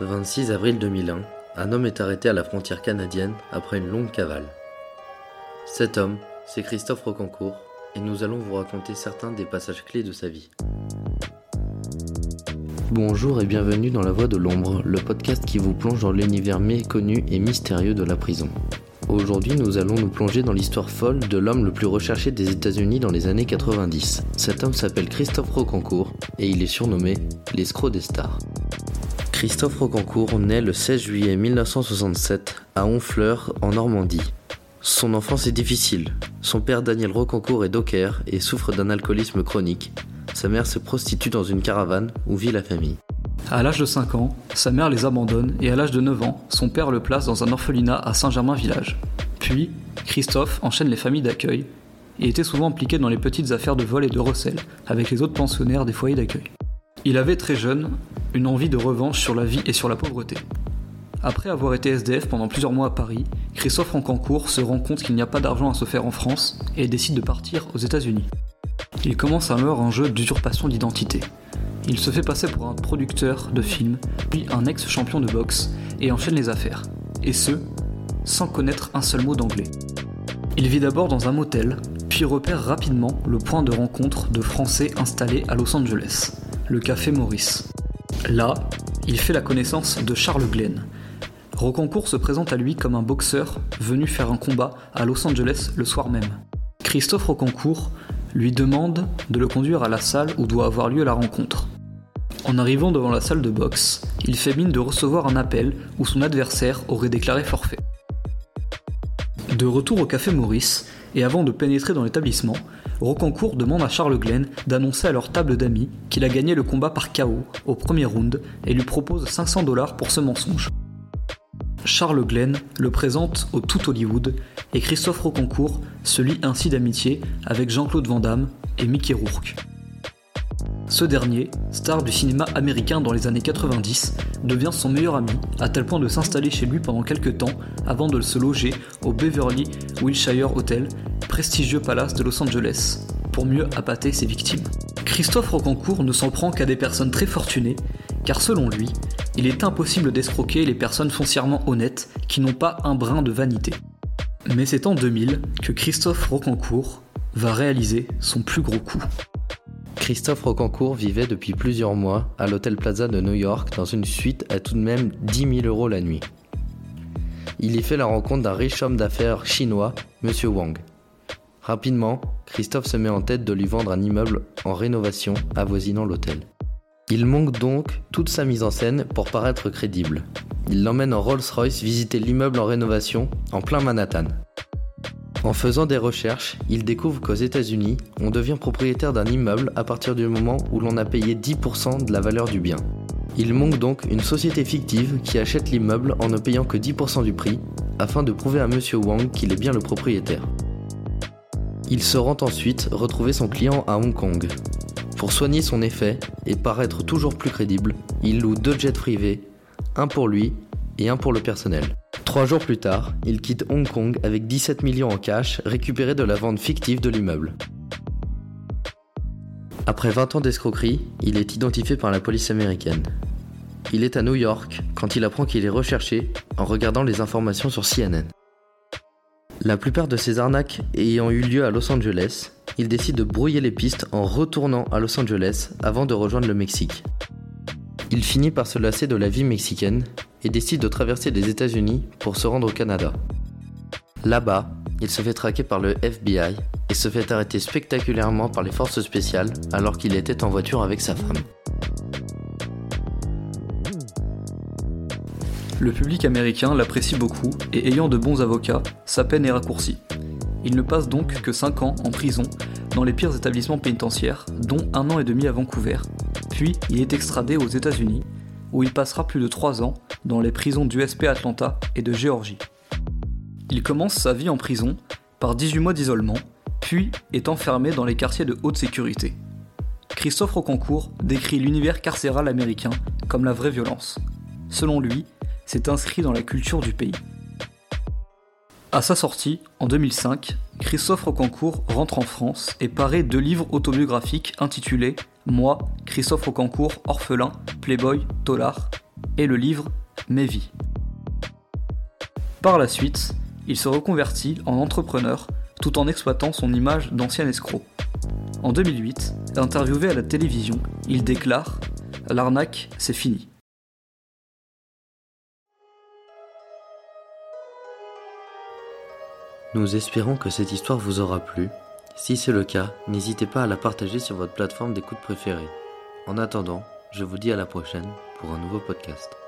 26 avril 2001, un homme est arrêté à la frontière canadienne après une longue cavale. Cet homme, c'est Christophe Rocancourt, et nous allons vous raconter certains des passages clés de sa vie. Bonjour et bienvenue dans La Voix de l'Ombre, le podcast qui vous plonge dans l'univers méconnu et mystérieux de la prison. Aujourd'hui, nous allons nous plonger dans l'histoire folle de l'homme le plus recherché des États-Unis dans les années 90. Cet homme s'appelle Christophe Rocancourt et il est surnommé l'escroc des stars. Christophe Rocancourt naît le 16 juillet 1967 à Honfleur, en Normandie. Son enfance est difficile. Son père Daniel Rocancourt est docker et souffre d'un alcoolisme chronique. Sa mère se prostitue dans une caravane où vit la famille. À l'âge de 5 ans, sa mère les abandonne et à l'âge de 9 ans, son père le place dans un orphelinat à Saint-Germain-Village. Puis, Christophe enchaîne les familles d'accueil et était souvent impliqué dans les petites affaires de vol et de recel avec les autres pensionnaires des foyers d'accueil. Il avait très jeune une envie de revanche sur la vie et sur la pauvreté. Après avoir été SDF pendant plusieurs mois à Paris, Christophe Rancancourt se rend compte qu'il n'y a pas d'argent à se faire en France et décide de partir aux États-Unis. Il commence alors un jeu d'usurpation d'identité. Il se fait passer pour un producteur de films, puis un ex-champion de boxe, et enchaîne les affaires. Et ce, sans connaître un seul mot d'anglais. Il vit d'abord dans un motel, puis repère rapidement le point de rencontre de Français installés à Los Angeles, le Café Maurice. Là, il fait la connaissance de Charles Glenn. Rocancourt se présente à lui comme un boxeur venu faire un combat à Los Angeles le soir même. Christophe Rocancourt lui demande de le conduire à la salle où doit avoir lieu la rencontre. En arrivant devant la salle de boxe, il fait mine de recevoir un appel où son adversaire aurait déclaré forfait. De retour au café Maurice, et avant de pénétrer dans l'établissement, Rocancourt demande à Charles Glenn d'annoncer à leur table d'amis qu'il a gagné le combat par KO au premier round et lui propose 500 dollars pour ce mensonge. Charles Glenn le présente au tout Hollywood et Christophe Rocancourt se lie ainsi d'amitié avec Jean-Claude Van Damme et Mickey Rourke. Ce dernier, star du cinéma américain dans les années 90, devient son meilleur ami, à tel point de s'installer chez lui pendant quelques temps avant de se loger au Beverly Wilshire Hotel, prestigieux palace de Los Angeles, pour mieux appâter ses victimes. Christophe Rocancourt ne s'en prend qu'à des personnes très fortunées, car selon lui, il est impossible d'escroquer les personnes foncièrement honnêtes qui n'ont pas un brin de vanité. Mais c'est en 2000 que Christophe Rocancourt va réaliser son plus gros coup. Christophe Rocancourt vivait depuis plusieurs mois à l'Hôtel Plaza de New York dans une suite à tout de même 10 000 euros la nuit. Il y fait la rencontre d'un riche homme d'affaires chinois, M. Wang. Rapidement, Christophe se met en tête de lui vendre un immeuble en rénovation avoisinant l'hôtel. Il manque donc toute sa mise en scène pour paraître crédible. Il l'emmène en Rolls-Royce visiter l'immeuble en rénovation en plein Manhattan. En faisant des recherches, il découvre qu'aux États-Unis, on devient propriétaire d'un immeuble à partir du moment où l'on a payé 10% de la valeur du bien. Il manque donc une société fictive qui achète l'immeuble en ne payant que 10% du prix, afin de prouver à M. Wang qu'il est bien le propriétaire. Il se rend ensuite retrouver son client à Hong Kong. Pour soigner son effet et paraître toujours plus crédible, il loue deux jets privés, un pour lui et un pour le personnel. Trois jours plus tard, il quitte Hong Kong avec 17 millions en cash récupérés de la vente fictive de l'immeuble. Après 20 ans d'escroquerie, il est identifié par la police américaine. Il est à New York quand il apprend qu'il est recherché en regardant les informations sur CNN. La plupart de ces arnaques ayant eu lieu à Los Angeles, il décide de brouiller les pistes en retournant à Los Angeles avant de rejoindre le Mexique. Il finit par se lasser de la vie mexicaine et décide de traverser les États-Unis pour se rendre au Canada. Là-bas, il se fait traquer par le FBI et se fait arrêter spectaculairement par les forces spéciales alors qu'il était en voiture avec sa femme. Le public américain l'apprécie beaucoup et ayant de bons avocats, sa peine est raccourcie. Il ne passe donc que 5 ans en prison dans les pires établissements pénitentiaires, dont un an et demi à Vancouver. Puis il est extradé aux États-Unis, où il passera plus de 3 ans dans les prisons d'USP Atlanta et de Géorgie. Il commence sa vie en prison par 18 mois d'isolement, puis est enfermé dans les quartiers de haute sécurité. Christophe Rocancourt décrit l'univers carcéral américain comme la vraie violence. Selon lui, c'est inscrit dans la culture du pays. À sa sortie, en 2005, Christophe Rocancourt rentre en France et paraît deux livres autobiographiques intitulés Moi, Christophe Rocancourt, orphelin, playboy, tolard et le livre Mes vies. Par la suite, il se reconvertit en entrepreneur tout en exploitant son image d'ancien escroc. En 2008, interviewé à la télévision, il déclare L'arnaque, c'est fini. Nous espérons que cette histoire vous aura plu. Si c'est le cas, n'hésitez pas à la partager sur votre plateforme d'écoute préférée. En attendant, je vous dis à la prochaine pour un nouveau podcast.